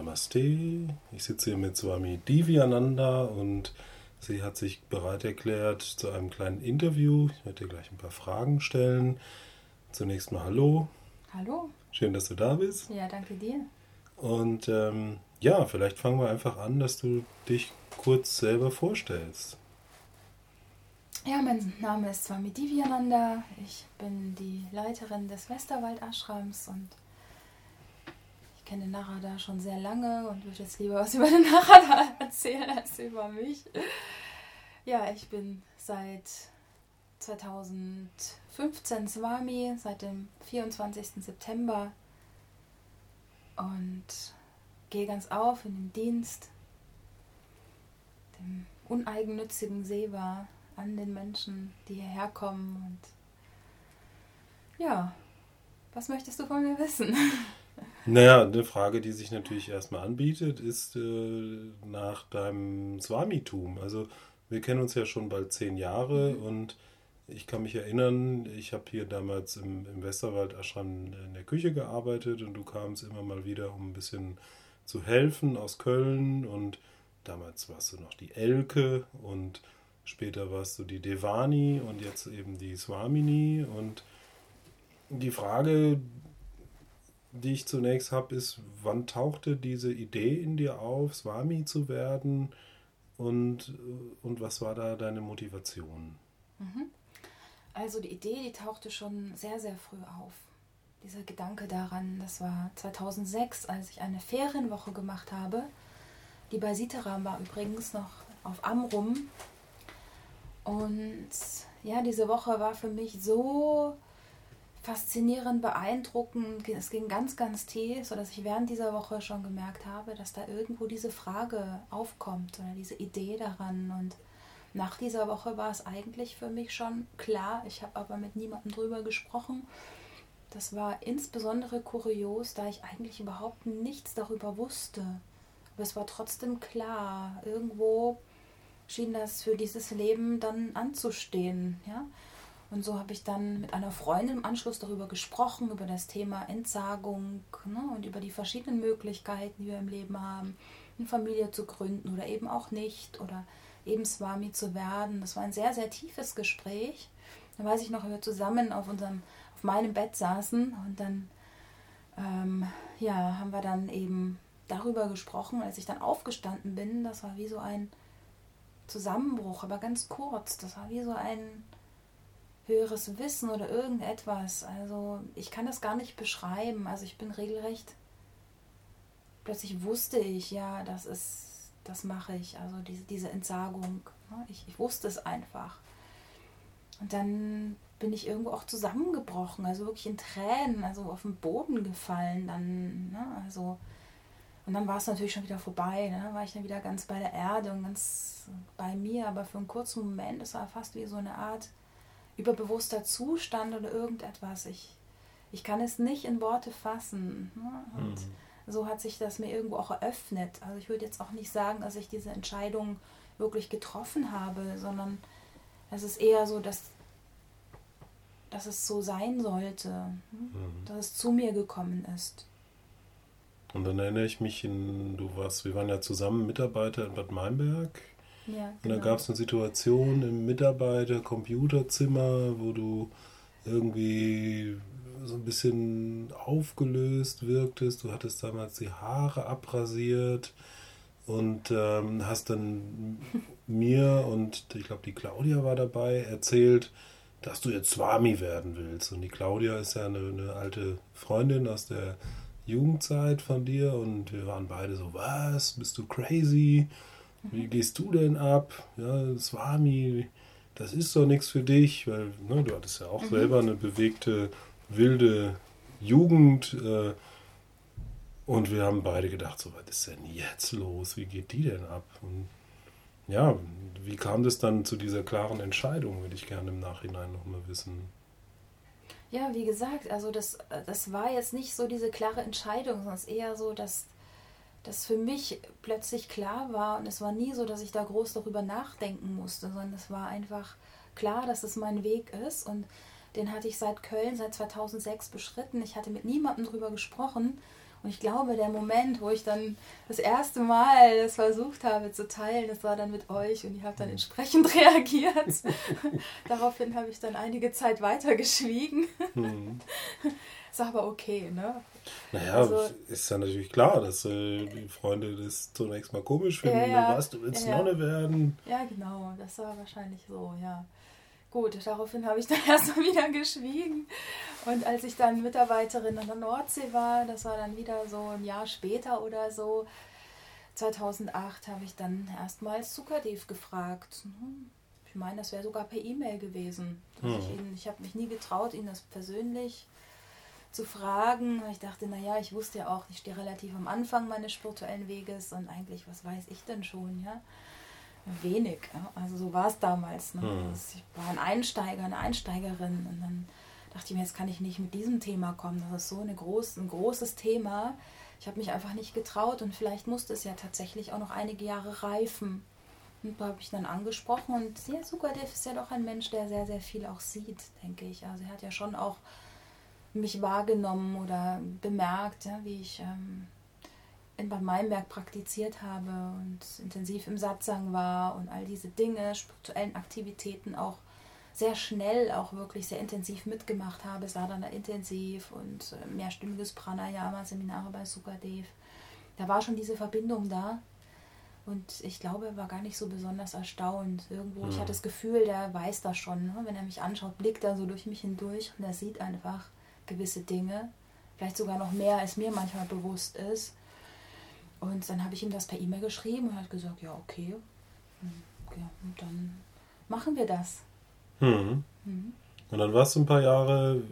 Namaste. Ich sitze hier mit Swami Divyananda und sie hat sich bereit erklärt zu einem kleinen Interview. Ich werde dir gleich ein paar Fragen stellen. Zunächst mal Hallo. Hallo. Schön, dass du da bist. Ja, danke dir. Und ähm, ja, vielleicht fangen wir einfach an, dass du dich kurz selber vorstellst. Ja, mein Name ist Swami Divyananda. Ich bin die Leiterin des Westerwald Ashrams und ich kenne Narada schon sehr lange und würde jetzt lieber was über den Narada erzählen als über mich. Ja, ich bin seit 2015 Swami, seit dem 24. September und gehe ganz auf in den Dienst, dem uneigennützigen Seva an den Menschen, die hierher kommen. Und ja, was möchtest du von mir wissen? Naja, eine Frage, die sich natürlich erstmal anbietet, ist äh, nach deinem Swamitum. Also wir kennen uns ja schon bald zehn Jahre mhm. und ich kann mich erinnern, ich habe hier damals im, im Westerwald Ashram in der Küche gearbeitet und du kamst immer mal wieder, um ein bisschen zu helfen aus Köln und damals warst du noch die Elke und Später warst du die Devani und jetzt eben die Swamini. Und die Frage, die ich zunächst habe, ist, wann tauchte diese Idee in dir auf, Swami zu werden? Und, und was war da deine Motivation? Mhm. Also die Idee, die tauchte schon sehr, sehr früh auf. Dieser Gedanke daran, das war 2006, als ich eine Ferienwoche gemacht habe. Die bei Sitaram war übrigens noch auf Amrum und ja, diese Woche war für mich so faszinierend, beeindruckend. Es ging ganz, ganz tief, sodass ich während dieser Woche schon gemerkt habe, dass da irgendwo diese Frage aufkommt oder diese Idee daran. Und nach dieser Woche war es eigentlich für mich schon klar. Ich habe aber mit niemandem drüber gesprochen. Das war insbesondere kurios, da ich eigentlich überhaupt nichts darüber wusste. Aber es war trotzdem klar. Irgendwo schien das für dieses Leben dann anzustehen. Ja? Und so habe ich dann mit einer Freundin im Anschluss darüber gesprochen, über das Thema Entsagung ne? und über die verschiedenen Möglichkeiten, die wir im Leben haben, eine Familie zu gründen oder eben auch nicht oder eben Swami zu werden. Das war ein sehr, sehr tiefes Gespräch. Da weiß ich noch, wir zusammen auf, unserem, auf meinem Bett saßen und dann ähm, ja, haben wir dann eben darüber gesprochen. Als ich dann aufgestanden bin, das war wie so ein Zusammenbruch, aber ganz kurz. Das war wie so ein höheres Wissen oder irgendetwas. Also ich kann das gar nicht beschreiben. Also ich bin regelrecht. Plötzlich wusste ich, ja, das ist, das mache ich. Also diese, diese Entsagung. Ne? Ich, ich wusste es einfach. Und dann bin ich irgendwo auch zusammengebrochen, also wirklich in Tränen, also auf den Boden gefallen. Dann, ne? also und dann war es natürlich schon wieder vorbei. Ne? Dann war ich dann wieder ganz bei der Erde und ganz bei mir. Aber für einen kurzen Moment, es war fast wie so eine Art überbewusster Zustand oder irgendetwas. Ich, ich kann es nicht in Worte fassen. Ne? Und mhm. so hat sich das mir irgendwo auch eröffnet. Also ich würde jetzt auch nicht sagen, dass ich diese Entscheidung wirklich getroffen habe, sondern es ist eher so, dass, dass es so sein sollte, hm? mhm. dass es zu mir gekommen ist. Und dann erinnere ich mich, in, du warst, wir waren ja zusammen Mitarbeiter in Bad Meinberg. Ja, genau. Und genau. gab es eine Situation im Mitarbeiter-Computerzimmer, wo du irgendwie so ein bisschen aufgelöst wirktest. Du hattest damals die Haare abrasiert und ähm, hast dann mir und ich glaube die Claudia war dabei erzählt, dass du jetzt Swami werden willst. Und die Claudia ist ja eine, eine alte Freundin aus der Jugendzeit von dir und wir waren beide so, was, bist du crazy? Wie gehst du denn ab? Ja, Swami, das ist doch nichts für dich, weil ne, du hattest ja auch mhm. selber eine bewegte, wilde Jugend äh, und wir haben beide gedacht, so, was ist denn jetzt los? Wie geht die denn ab? Und ja, wie kam das dann zu dieser klaren Entscheidung, würde ich gerne im Nachhinein nochmal wissen. Ja, wie gesagt, also das, das war jetzt nicht so diese klare Entscheidung, sondern es ist eher so, dass das für mich plötzlich klar war und es war nie so, dass ich da groß darüber nachdenken musste, sondern es war einfach klar, dass es mein Weg ist und den hatte ich seit Köln seit 2006 beschritten. Ich hatte mit niemandem darüber gesprochen Und ich glaube, der Moment, wo ich dann das erste Mal das versucht habe zu teilen, das war dann mit euch und ihr habt dann mhm. entsprechend reagiert. Daraufhin habe ich dann einige Zeit weiter geschwiegen. Ist aber okay, ne? Naja, also, ist ja natürlich klar, dass äh, die Freunde das zunächst mal komisch finden. Ja, ja, was, du willst ja, Nonne werden. Ja, genau, das war wahrscheinlich so, ja. Gut, daraufhin habe ich dann erstmal wieder geschwiegen. Und als ich dann Mitarbeiterin an der Nordsee war, das war dann wieder so ein Jahr später oder so, 2008, habe ich dann erstmals Zuckerdief gefragt. Hm, ich meine, das wäre sogar per E-Mail gewesen. Hm. Ich, ich habe mich nie getraut, ihn das persönlich zu fragen. Ich dachte, naja, ich wusste ja auch, ich stehe relativ am Anfang meines spirituellen Weges und eigentlich, was weiß ich denn schon, ja? Wenig. Ja? Also so war es damals. Ne? Hm. Ich war ein Einsteiger, eine Einsteigerin und dann dachte ich mir, jetzt kann ich nicht mit diesem Thema kommen. Das ist so eine groß, ein großes Thema. Ich habe mich einfach nicht getraut und vielleicht musste es ja tatsächlich auch noch einige Jahre reifen. Und da habe ich dann angesprochen und ja, Sukadev ist ja doch ein Mensch, der sehr, sehr viel auch sieht, denke ich. Also er hat ja schon auch mich wahrgenommen oder bemerkt, ja, wie ich ähm, in Bad Meinberg praktiziert habe und intensiv im Satzang war und all diese Dinge, spirituellen Aktivitäten auch sehr schnell, auch wirklich sehr intensiv mitgemacht habe, Sadhana intensiv und äh, mehrstimmiges Pranayama, Seminare bei Sukadev. Da war schon diese Verbindung da. Und ich glaube, er war gar nicht so besonders erstaunt. Irgendwo, mhm. ich hatte das Gefühl, der weiß das schon. Ne? Wenn er mich anschaut, blickt er so durch mich hindurch und er sieht einfach, gewisse Dinge, vielleicht sogar noch mehr, als mir manchmal bewusst ist. Und dann habe ich ihm das per E-Mail geschrieben und hat gesagt, ja, okay, okay und dann machen wir das. Mhm. Mhm. Und dann warst du ein paar Jahre,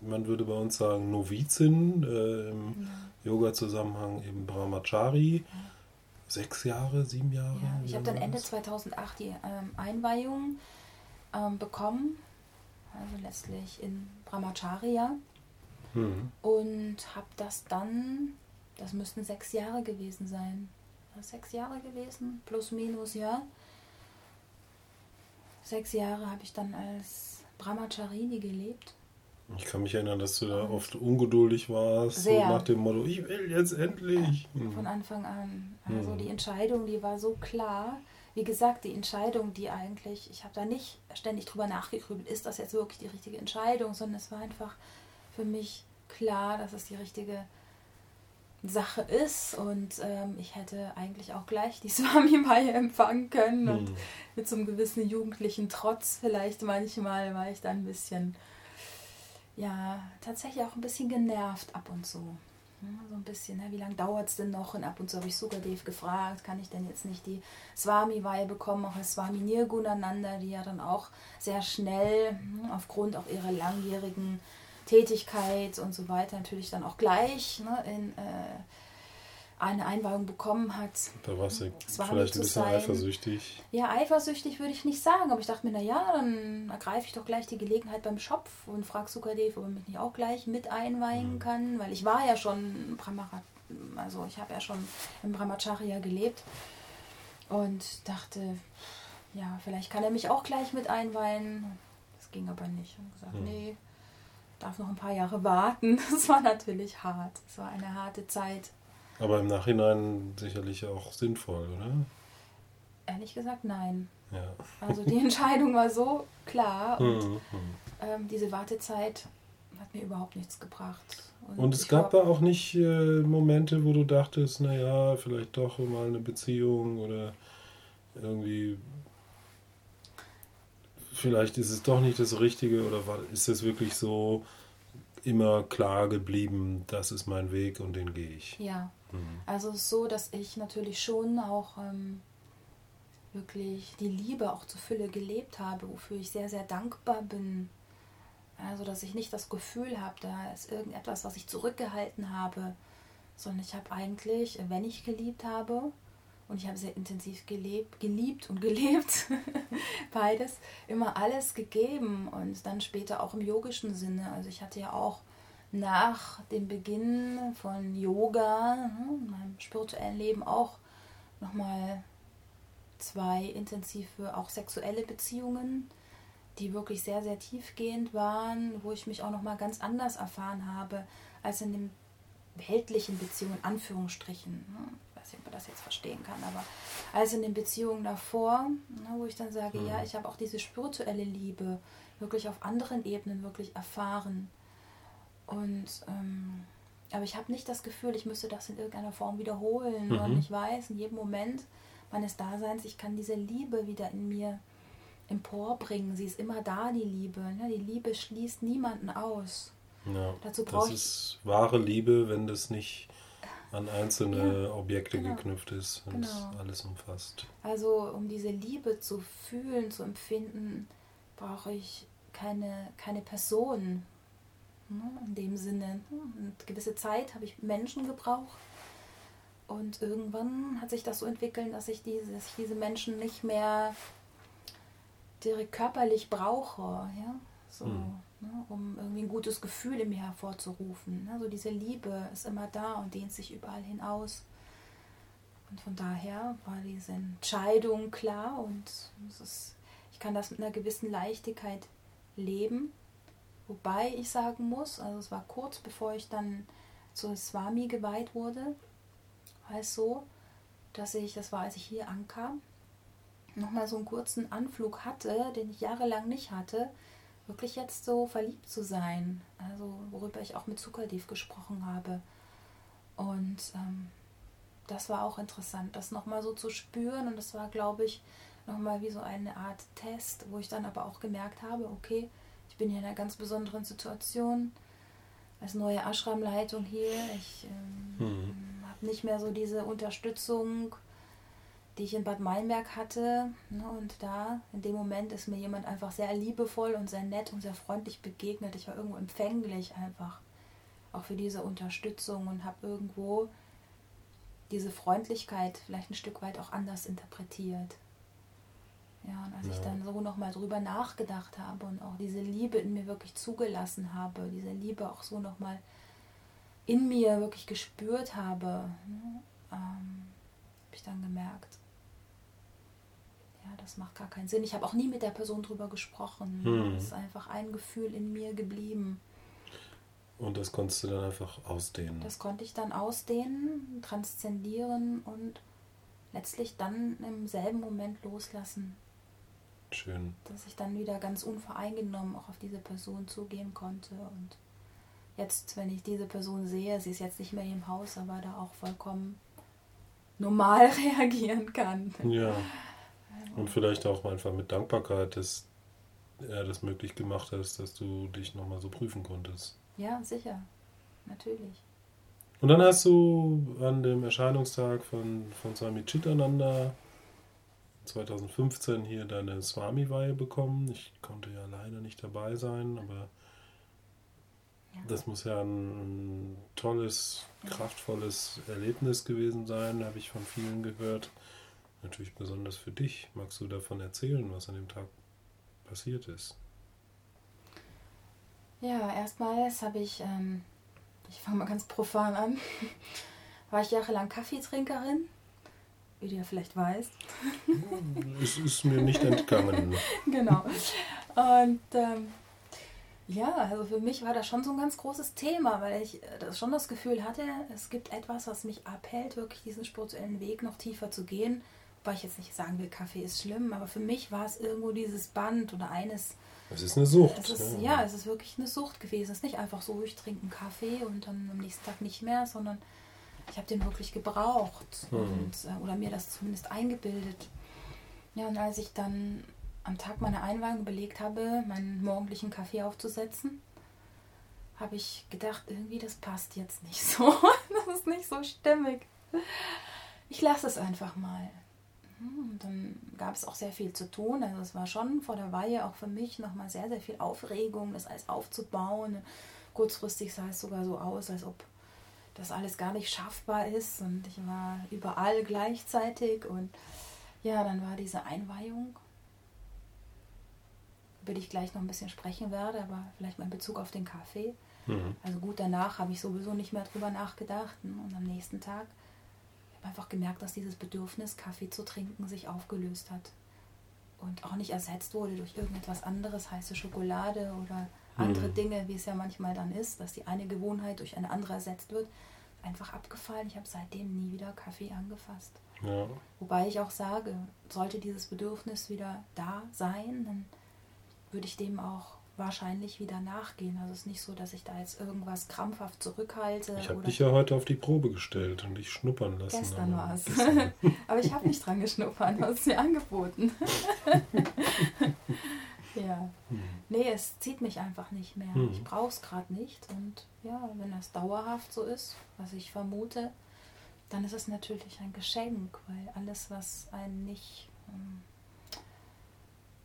man würde bei uns sagen, Novizin äh, im ja. Yoga-Zusammenhang im Brahmachari. Ja. Sechs Jahre, sieben Jahre? Ja, ich habe dann Ende 2008 die ähm, Einweihung ähm, bekommen, also letztlich in Brahmacharya. Mhm. Und habe das dann, das müssten sechs Jahre gewesen sein. Sechs Jahre gewesen, plus minus, ja. Sechs Jahre habe ich dann als Brahmacharini gelebt. Ich kann mich erinnern, dass du da oft ungeduldig warst. So nach dem Motto, ich will jetzt endlich. Mhm. Von Anfang an. Also mhm. die Entscheidung, die war so klar. Wie gesagt, die Entscheidung, die eigentlich, ich habe da nicht ständig drüber nachgegrübelt, ist das jetzt wirklich die richtige Entscheidung, sondern es war einfach für mich klar, dass es die richtige Sache ist und ähm, ich hätte eigentlich auch gleich die Swami-Weihe empfangen können und hm. mit so einem gewissen jugendlichen Trotz vielleicht manchmal war ich dann ein bisschen, ja, tatsächlich auch ein bisschen genervt ab und zu. so ein bisschen, ne, wie lange dauert es denn noch? Und ab und zu habe ich Sukadev gefragt, kann ich denn jetzt nicht die Swami-Weihe bekommen, auch als Swami Nirgunananda, die ja dann auch sehr schnell hm, aufgrund auch ihrer langjährigen Tätigkeit und so weiter natürlich dann auch gleich ne, in äh, eine Einweihung bekommen hat. Da warst du war vielleicht ein bisschen sein. eifersüchtig. Ja, eifersüchtig würde ich nicht sagen, aber ich dachte mir, naja, dann ergreife ich doch gleich die Gelegenheit beim Schopf und frage Sukadev, ob er mich nicht auch gleich mit einweihen mhm. kann, weil ich war ja schon Brahmarat, also ich habe ja schon im Brahmacharya gelebt und dachte, ja, vielleicht kann er mich auch gleich mit einweihen. Das ging aber nicht. Und gesagt, mhm. nee, darf noch ein paar Jahre warten. Das war natürlich hart. Es war eine harte Zeit. Aber im Nachhinein sicherlich auch sinnvoll, oder? Ehrlich gesagt, nein. Ja. Also die Entscheidung war so klar und mhm. ähm, diese Wartezeit hat mir überhaupt nichts gebracht. Und, und es gab da auch nicht äh, Momente, wo du dachtest, naja, vielleicht doch mal eine Beziehung oder irgendwie vielleicht ist es doch nicht das Richtige oder ist es wirklich so immer klar geblieben, das ist mein Weg und den gehe ich? Ja, mhm. also es ist so, dass ich natürlich schon auch ähm, wirklich die Liebe auch zur Fülle gelebt habe, wofür ich sehr, sehr dankbar bin. Also, dass ich nicht das Gefühl habe, da ist irgendetwas, was ich zurückgehalten habe, sondern ich habe eigentlich, wenn ich geliebt habe, und ich habe sehr intensiv gelebt, geliebt und gelebt, beides, immer alles gegeben und dann später auch im yogischen Sinne. Also ich hatte ja auch nach dem Beginn von Yoga, hm, meinem spirituellen Leben auch nochmal zwei intensive, auch sexuelle Beziehungen, die wirklich sehr, sehr tiefgehend waren, wo ich mich auch nochmal ganz anders erfahren habe als in dem weltlichen Beziehungen, Anführungsstrichen, ich weiß nicht, ob man das jetzt verstehen kann, aber als in den Beziehungen davor, ne, wo ich dann sage, mhm. ja, ich habe auch diese spirituelle Liebe wirklich auf anderen Ebenen wirklich erfahren. Und ähm, aber ich habe nicht das Gefühl, ich müsste das in irgendeiner Form wiederholen. Mhm. Und ich weiß, in jedem Moment meines Daseins, ich kann diese Liebe wieder in mir emporbringen. Sie ist immer da, die Liebe. Ne? Die Liebe schließt niemanden aus. Ja, Dazu das ist wahre Liebe, wenn das nicht an einzelne ja, Objekte genau. geknüpft ist und genau. alles umfasst. Also um diese Liebe zu fühlen, zu empfinden, brauche ich keine, keine Person. Ne? In dem Sinne, eine gewisse Zeit habe ich Menschen gebraucht. Und irgendwann hat sich das so entwickelt, dass ich diese, dass ich diese Menschen nicht mehr direkt körperlich brauche. Ja? So. Hm ne, um irgendwie ein gutes Gefühl in mir hervorzurufen. Also diese Liebe ist immer da und dehnt sich überall hinaus. Und von daher war diese Entscheidung klar und ist, ich kann das mit einer gewissen Leichtigkeit leben. Wobei ich sagen muss, also es war kurz bevor ich dann zur Swami geweiht wurde, war es so, dass ich, das war als ich hier ankam, nochmal so einen kurzen Anflug hatte, den ich jahrelang nicht hatte, wirklich jetzt so verliebt zu sein. Also worüber ich auch mit Zuckerdief gesprochen habe. Und ähm, das war auch interessant, das nochmal so zu spüren. Und das war, glaube ich, nochmal wie so eine Art Test, wo ich dann aber auch gemerkt habe, okay, ich bin hier in einer ganz besonderen Situation als neue Ashram-Leitung hier. Ich ähm, hm. habe nicht mehr so diese Unterstützung die ich in Bad Meinberg hatte. Ne, und da, in dem Moment, ist mir jemand einfach sehr liebevoll und sehr nett und sehr freundlich begegnet. Ich war irgendwo empfänglich einfach auch für diese Unterstützung und habe irgendwo diese Freundlichkeit vielleicht ein Stück weit auch anders interpretiert. Ja, und als ja. ich dann so nochmal drüber nachgedacht habe und auch diese Liebe in mir wirklich zugelassen habe, diese Liebe auch so nochmal in mir wirklich gespürt habe, ne, ähm, habe ich dann gemerkt, ja, das macht gar keinen Sinn. Ich habe auch nie mit der Person drüber gesprochen. Hm. Es ist einfach ein Gefühl in mir geblieben. Und das konntest du dann einfach ausdehnen. Das konnte ich dann ausdehnen, transzendieren und letztlich dann im selben Moment loslassen. Schön. Dass ich dann wieder ganz unvoreingenommen auch auf diese Person zugehen konnte. Und jetzt, wenn ich diese Person sehe, sie ist jetzt nicht mehr im Haus, aber da auch vollkommen normal reagieren kann. Ja. Und vielleicht auch einfach mit Dankbarkeit, dass er das möglich gemacht hat, dass du dich nochmal so prüfen konntest. Ja, sicher. Natürlich. Und dann hast du an dem Erscheinungstag von, von Swami Chitananda 2015 hier deine Swami-Weihe bekommen. Ich konnte ja leider nicht dabei sein, aber ja. das muss ja ein, ein tolles, kraftvolles Erlebnis gewesen sein, habe ich von vielen gehört natürlich besonders für dich. Magst du davon erzählen, was an dem Tag passiert ist? Ja, erstmals habe ich, ähm, ich fange mal ganz profan an, war ich jahrelang Kaffeetrinkerin, wie du ja vielleicht weißt. Es ist mir nicht entgangen. genau. Und ähm, ja, also für mich war das schon so ein ganz großes Thema, weil ich äh, das schon das Gefühl hatte, es gibt etwas, was mich abhält, wirklich diesen spirituellen Weg noch tiefer zu gehen weil ich jetzt nicht sagen will, Kaffee ist schlimm, aber für mich war es irgendwo dieses Band oder eines. Es ist eine Sucht. Es ist, ja. ja. es ist wirklich eine Sucht gewesen. Es ist nicht einfach so, ich trinke einen Kaffee und dann am nächsten Tag nicht mehr, sondern ich habe den wirklich gebraucht hm. und, äh, oder mir das zumindest eingebildet. Ja, und als ich dann am Tag meiner Einweihung überlegt habe, meinen morgendlichen Kaffee aufzusetzen, habe ich gedacht, irgendwie das passt jetzt nicht so. das ist nicht so stimmig. Ich lasse es einfach mal. Und dann gab es auch sehr viel zu tun. Also es war schon vor der Weihe auch für mich nochmal sehr, sehr viel Aufregung, das alles aufzubauen. Kurzfristig sah es sogar so aus, als ob das alles gar nicht schaffbar ist. Und ich war überall gleichzeitig. Und ja, dann war diese Einweihung, über die ich gleich noch ein bisschen sprechen werde, aber vielleicht mal in Bezug auf den Kaffee. Mhm. Also gut, danach habe ich sowieso nicht mehr drüber nachgedacht. Und am nächsten Tag einfach gemerkt, dass dieses Bedürfnis, Kaffee zu trinken, sich aufgelöst hat. Und auch nicht ersetzt wurde durch irgendetwas anderes, heiße Schokolade oder andere mhm. Dinge, wie es ja manchmal dann ist, dass die eine Gewohnheit durch eine andere ersetzt wird, einfach abgefallen. Ich habe seitdem nie wieder Kaffee angefasst. Ja. Wobei ich auch sage, sollte dieses Bedürfnis wieder da sein, dann würde ich dem auch wahrscheinlich wieder nachgehen. Also es ist nicht so, dass ich da jetzt irgendwas krampfhaft zurückhalte. Ich habe dich ja heute auf die Probe gestellt und dich schnuppern lassen. Gestern war es. Aber ich habe nicht dran geschnuppert, du hast es mir angeboten. ja. Hm. Nee, es zieht mich einfach nicht mehr. Hm. Ich brauche es gerade nicht. Und ja, wenn das dauerhaft so ist, was ich vermute, dann ist es natürlich ein Geschenk, weil alles, was einen nicht ähm,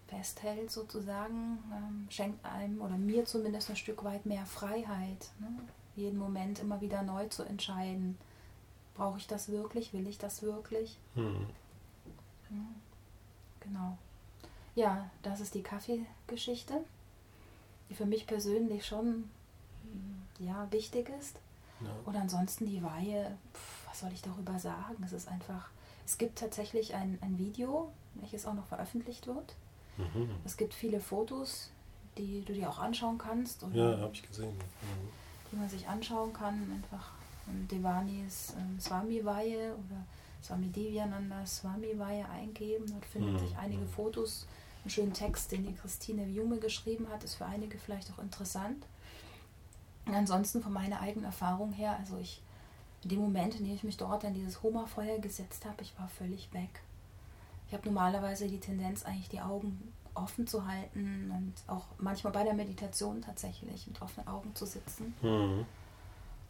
festhält, sozusagen, ähm, schenkt einem oder mir zumindest ein Stück weit mehr Freiheit. Ne? Jeden Moment immer wieder neu zu entscheiden. Brauche ich das wirklich? Will ich das wirklich? Ja, genau. Ja, das ist die Kaffeegeschichte, die für mich persönlich schon mm, ja, wichtig ist. Ja. Und ansonsten die Weihe, pf, was soll ich darüber sagen? Es ist einfach, es gibt tatsächlich ein, ein Video, welches auch noch veröffentlicht wird. Mhm. Es gibt viele Fotos, die du dir auch anschauen kannst. ja, habe ich gesehen. Mhm. Die man sich anschauen kann. Einfach Devanis ähm, Swami-Weihe oder Swami Divyananda Swami-Weihe eingeben. Dort finden mhm. sich einige mhm. Fotos. Einen schönen Text, den die Christine Jume geschrieben hat, ist für einige vielleicht auch interessant. Und ansonsten von meiner eigenen Erfahrung her, also ich, in dem Moment, in dem ich mich dort an dieses Homa-Feuer gesetzt habe, ich war völlig weg. Ich habe normalerweise die Tendenz, eigentlich die Augen offen zu halten und auch manchmal bei der Meditation tatsächlich mit offenen Augen zu sitzen. Mhm.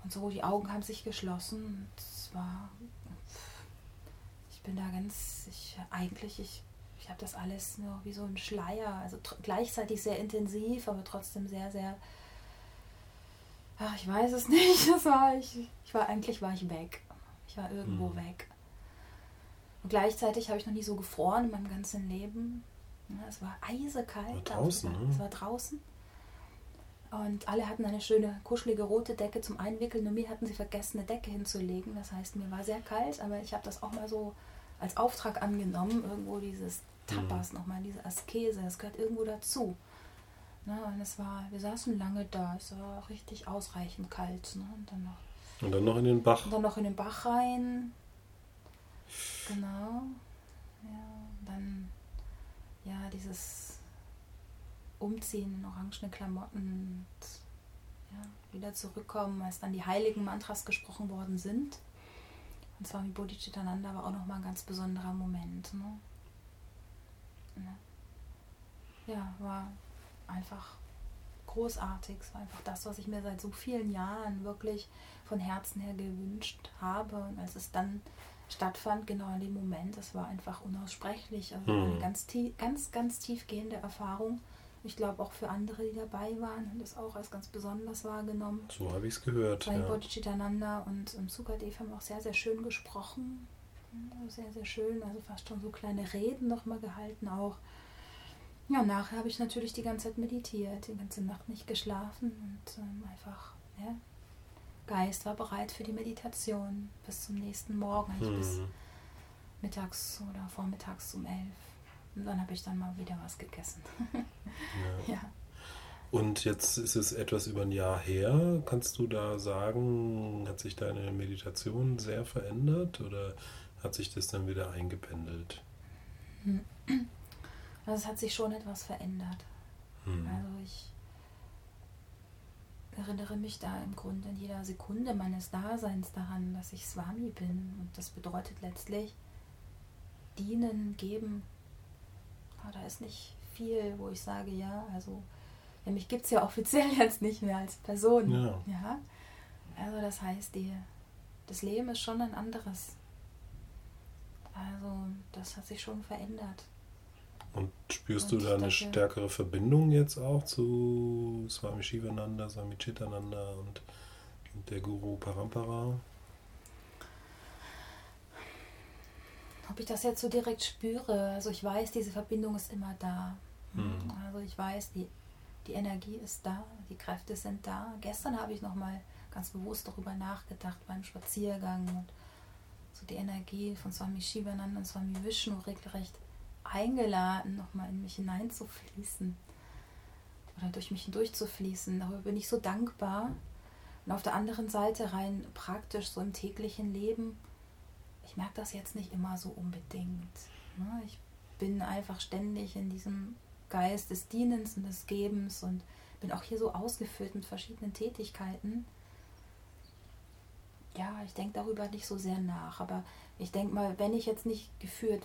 Und so, die Augen haben sich geschlossen. Es war. Ich bin da ganz. Ich, eigentlich, ich, ich habe das alles nur wie so ein Schleier. Also gleichzeitig sehr intensiv, aber trotzdem sehr, sehr. Ach, ich weiß es nicht. Das war ich. Ich war eigentlich war ich weg. Ich war irgendwo mhm. weg. Und gleichzeitig habe ich noch nie so gefroren in meinem ganzen Leben. es war eisekalt. War draußen, ne? Es war draußen. Und alle hatten eine schöne, kuschelige rote Decke zum Einwickeln. Nur mir hatten sie vergessen, eine Decke hinzulegen. Das heißt, mir war sehr kalt, aber ich habe das auch mal so als Auftrag angenommen. Irgendwo dieses Tapas mhm. nochmal, diese Askese, das gehört irgendwo dazu. Ne? Und es war, wir saßen lange da, es war richtig ausreichend kalt. Ne? Und, dann noch, und dann noch in den Bach. Und dann noch in den Bach rein. Genau. Ja, dann ja, dieses Umziehen in orangene Klamotten und ja, wieder zurückkommen, als dann die heiligen Mantras gesprochen worden sind. Und Swami Bodhicitananda war auch nochmal ein ganz besonderer Moment. Ne? Ja, war einfach großartig. Es war einfach das, was ich mir seit so vielen Jahren wirklich von Herzen her gewünscht habe. Und als es dann stattfand, genau in dem Moment. Das war einfach unaussprechlich. Also mhm. eine ganz, tief, ganz, ganz tiefgehende Erfahrung. Ich glaube auch für andere, die dabei waren, haben das auch als ganz besonders wahrgenommen. So habe ich es gehört. Weil ja. Bodhicitananda und um, Sukadev haben auch sehr, sehr schön gesprochen. Sehr, sehr schön. Also fast schon so kleine Reden nochmal gehalten auch. Ja, nachher habe ich natürlich die ganze Zeit meditiert, die ganze Nacht nicht geschlafen und ähm, einfach ja, Geist war bereit für die Meditation bis zum nächsten Morgen, hm. bis mittags oder vormittags um elf. Und dann habe ich dann mal wieder was gegessen. ja. ja. Und jetzt ist es etwas über ein Jahr her. Kannst du da sagen, hat sich deine Meditation sehr verändert oder hat sich das dann wieder eingependelt? Also es hat sich schon etwas verändert. Hm. Also ich erinnere mich da im Grunde in jeder Sekunde meines Daseins daran, dass ich Swami bin. Und das bedeutet letztlich dienen, geben. Aber da ist nicht viel, wo ich sage, ja, also ja, mich gibt es ja offiziell jetzt nicht mehr als Person. Ja. ja? Also das heißt, die, das Leben ist schon ein anderes. Also das hat sich schon verändert. Und spürst und du da eine stärkere Verbindung jetzt auch zu Swami Shivananda, Swami Chitananda und, der Guru Parampara? Ob ich das jetzt so direkt spüre, also ich weiß, diese Verbindung ist immer da. Hm. Also ich weiß, die, die Energie ist da, die Kräfte sind da. Gestern habe ich nochmal ganz bewusst darüber nachgedacht beim Spaziergang und so die Energie von Swami Shivananda und Swami Vishnu regelrecht eingeladen, nochmal in mich hineinzufließen oder durch mich hindurchzufließen. Darüber bin ich so dankbar, Und auf der anderen Seite rein praktisch so im täglichen Leben, ich merke das jetzt nicht immer so unbedingt. Ne? Ich bin einfach ständig in diesem Geist des Dienens und des Gebens und bin auch hier so ausgefüllt mit verschiedenen Tätigkeiten. Ja, ich denke darüber nicht so sehr nach, aber ich denke mal, wenn ich jetzt nicht geführt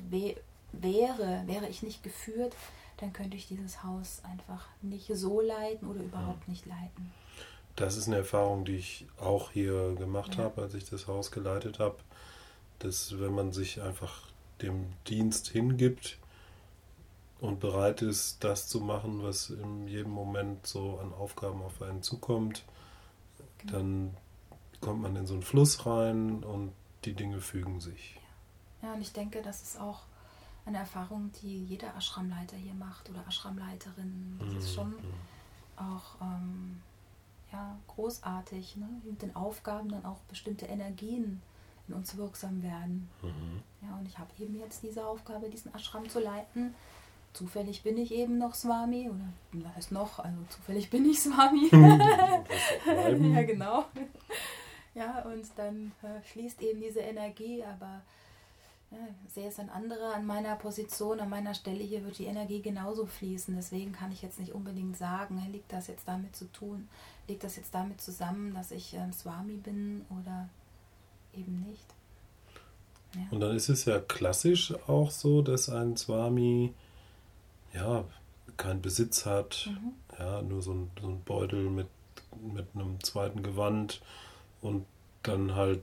wäre, wäre ich nicht geführt, dann könnte ich dieses Haus einfach nicht so leiten oder überhaupt nicht leiten. Das ist eine Erfahrung, die ich auch hier gemacht ja. habe, als ich das Haus geleitet habe, dass wenn man sich einfach dem Dienst hingibt und bereit ist, das zu machen, was in jedem Moment so an Aufgaben auf einen zukommt, genau. dann kommt man in so einen Fluss rein und die Dinge fügen sich. Ja, und ich denke, das ist auch eine Erfahrung, die jeder Ashramleiter hier macht oder Ashramleiterin. Das mhm. ist schon auch ähm, ja, großartig, ne? mit den Aufgaben dann auch bestimmte Energien in uns wirksam werden. Mhm. Ja, und ich habe eben jetzt diese Aufgabe, diesen Ashram zu leiten. Zufällig bin ich eben noch Swami, oder was heißt noch, also zufällig bin ich Swami. ja, genau. Ja, und dann äh, fließt eben diese Energie, aber ja, sehe es ein anderer an meiner Position, an meiner Stelle hier wird die Energie genauso fließen. Deswegen kann ich jetzt nicht unbedingt sagen, liegt das jetzt damit zu tun, liegt das jetzt damit zusammen, dass ich ein Swami bin oder eben nicht. Ja. Und dann ist es ja klassisch auch so, dass ein Swami ja keinen Besitz hat, mhm. ja, nur so ein, so ein Beutel mit, mit einem zweiten Gewand und dann halt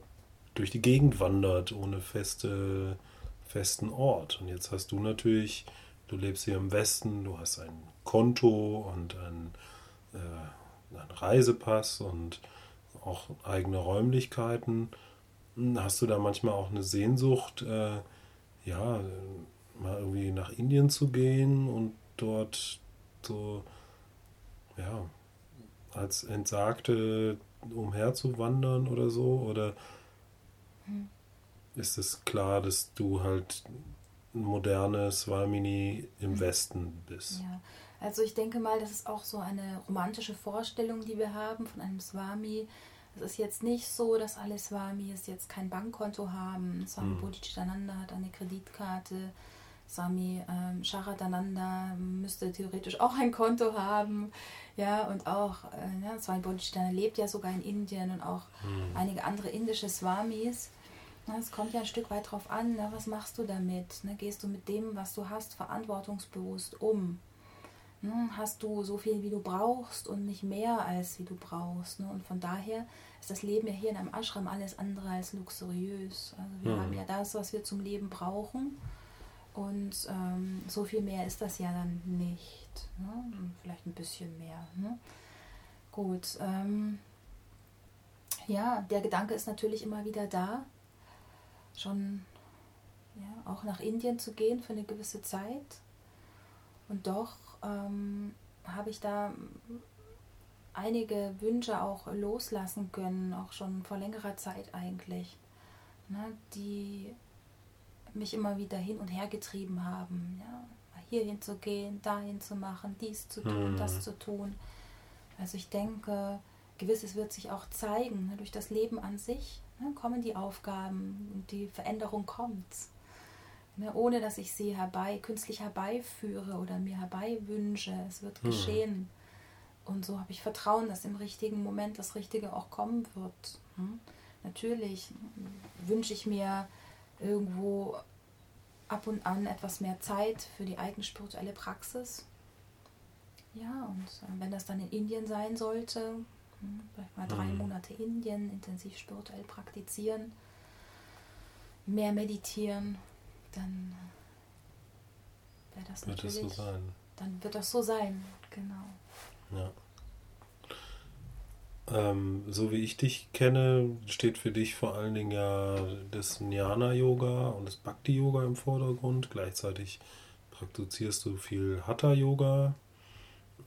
durch die Gegend wandert, ohne feste, festen Ort. Und jetzt hast du natürlich, du lebst hier im Westen, du hast ein Konto und ein, äh, einen Reisepass und auch eigene Räumlichkeiten. Hast du da manchmal auch eine Sehnsucht, äh, ja, mal irgendwie nach Indien zu gehen und dort so, ja, als Entsagte umherzuwandern oder so? Oder. Ist es klar, dass du halt ein modernes Swamini im hm. Westen bist? Ja, also ich denke mal, das ist auch so eine romantische Vorstellung, die wir haben von einem Swami. Es ist jetzt nicht so, dass alle Swamis jetzt kein Bankkonto haben. Swami hm. Bodhicitananda hat eine Kreditkarte. Swami ähm, Sharadananda müsste theoretisch auch ein Konto haben. Ja, und auch äh, ja, Swami Bodhicitta lebt ja sogar in Indien und auch mhm. einige andere indische Swamis. Es kommt ja ein Stück weit drauf an, ne, was machst du damit? Ne? Gehst du mit dem, was du hast, verantwortungsbewusst um? Ne? Hast du so viel, wie du brauchst und nicht mehr, als wie du brauchst? Ne? Und von daher ist das Leben ja hier in einem Ashram alles andere als luxuriös. Also wir mhm. haben ja das, was wir zum Leben brauchen. Und ähm, so viel mehr ist das ja dann nicht. Ne? Vielleicht ein bisschen mehr. Ne? Gut. Ähm, ja, der Gedanke ist natürlich immer wieder da, schon ja, auch nach Indien zu gehen für eine gewisse Zeit. Und doch ähm, habe ich da einige Wünsche auch loslassen können, auch schon vor längerer Zeit eigentlich, ne, die mich immer wieder hin und her getrieben haben. Ja, hier hinzugehen, dahin zu machen, dies zu tun, mhm. das zu tun. Also ich denke, gewisses wird sich auch zeigen. Ne, durch das Leben an sich ne, kommen die Aufgaben und die Veränderung kommt. Ne, ohne dass ich sie herbei, künstlich herbeiführe oder mir herbeiwünsche. Es wird mhm. geschehen. Und so habe ich Vertrauen, dass im richtigen Moment das Richtige auch kommen wird. Hm? Natürlich wünsche ich mir irgendwo ab und an etwas mehr Zeit für die eigene spirituelle Praxis. Ja, und äh, wenn das dann in Indien sein sollte, hm, vielleicht mal drei mhm. Monate Indien, intensiv spirituell praktizieren, mehr meditieren, dann wäre das wird natürlich. Das so sein. Dann wird das so sein, genau. Ja. Ähm, so wie ich dich kenne, steht für dich vor allen Dingen ja das Jnana-Yoga und das Bhakti-Yoga im Vordergrund. Gleichzeitig praktizierst du viel Hatha-Yoga.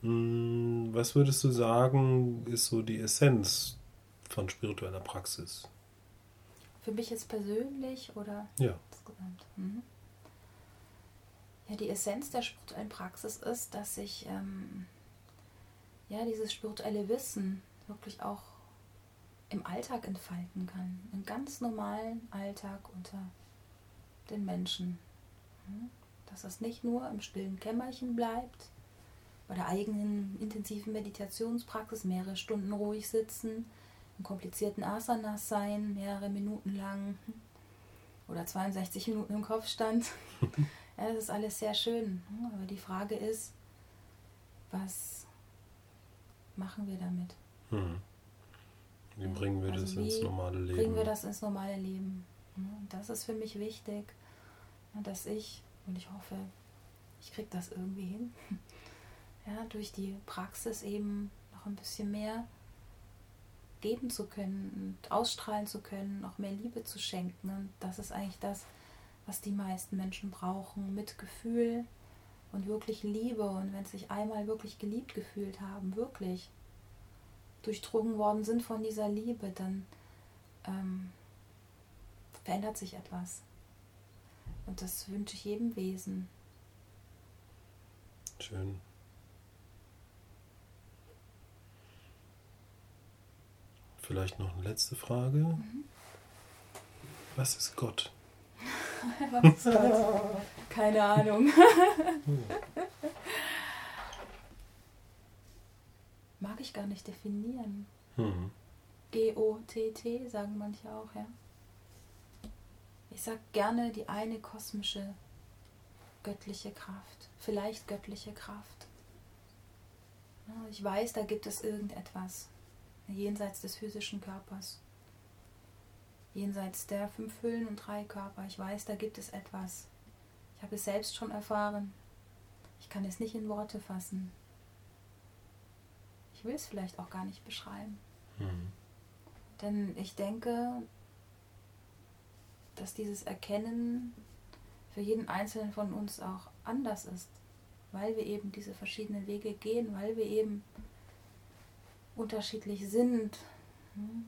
Hm, was würdest du sagen, ist so die Essenz von spiritueller Praxis? Für mich jetzt persönlich oder ja. insgesamt? Mhm. Ja, die Essenz der spirituellen Praxis ist, dass ich ähm, ja dieses spirituelle Wissen wirklich auch im Alltag entfalten kann. Im ganz normalen Alltag unter den Menschen. Hm? Dass es nicht nur im stillen Kämmerchen bleibt, bei der eigenen intensiven Meditationspraxis mehrere Stunden ruhig sitzen, in komplizierten Asanas sein, mehrere Minuten lang hm? oder 62 Minuten im Kopfstand. ja, das ist alles sehr schön. Hm? Aber die Frage ist, was machen wir damit? Hm. Wie bringen wir also das ins normale Leben? Bringen wir das ins normale Leben? Das ist für mich wichtig, dass ich, und ich hoffe, ich kriege das irgendwie hin, ja, durch die Praxis eben noch ein bisschen mehr geben zu können und ausstrahlen zu können, noch mehr Liebe zu schenken. Und das ist eigentlich das, was die meisten Menschen brauchen. Mitgefühl und wirklich Liebe. Und wenn sie sich einmal wirklich geliebt gefühlt haben, wirklich, durchdrungen worden sind von dieser Liebe, dann ähm, verändert sich etwas. Und das wünsche ich jedem Wesen. Schön. Vielleicht noch eine letzte Frage. Mhm. Was ist Gott? Was ist Gott? Keine Ahnung. Hm. Mag ich gar nicht definieren. Mhm. G-O-T-T sagen manche auch, ja. Ich sag gerne die eine kosmische göttliche Kraft, vielleicht göttliche Kraft. Ich weiß, da gibt es irgendetwas jenseits des physischen Körpers, jenseits der fünf Hüllen und drei Körper. Ich weiß, da gibt es etwas. Ich habe es selbst schon erfahren. Ich kann es nicht in Worte fassen ich will es vielleicht auch gar nicht beschreiben. Mhm. Denn ich denke, dass dieses Erkennen für jeden Einzelnen von uns auch anders ist, weil wir eben diese verschiedenen Wege gehen, weil wir eben unterschiedlich sind hm,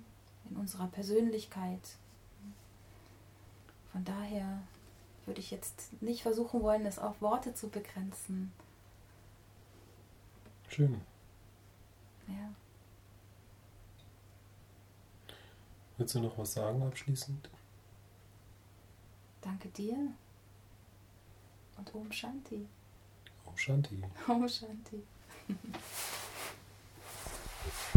in unserer Persönlichkeit. Von daher würde ich jetzt nicht versuchen wollen, es auf Worte zu begrenzen. Schön. Ja. Willst du noch was sagen abschließend? Danke dir. Und Om Shanti. Om Shanti. Om Shanti.